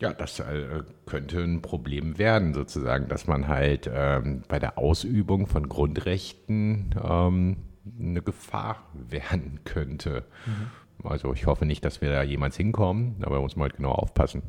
Ja, das äh, könnte ein Problem werden, sozusagen, dass man halt ähm, bei der Ausübung von Grundrechten ähm, eine Gefahr werden könnte. Mhm. Also ich hoffe nicht, dass wir da jemals hinkommen, aber da muss man halt genau aufpassen.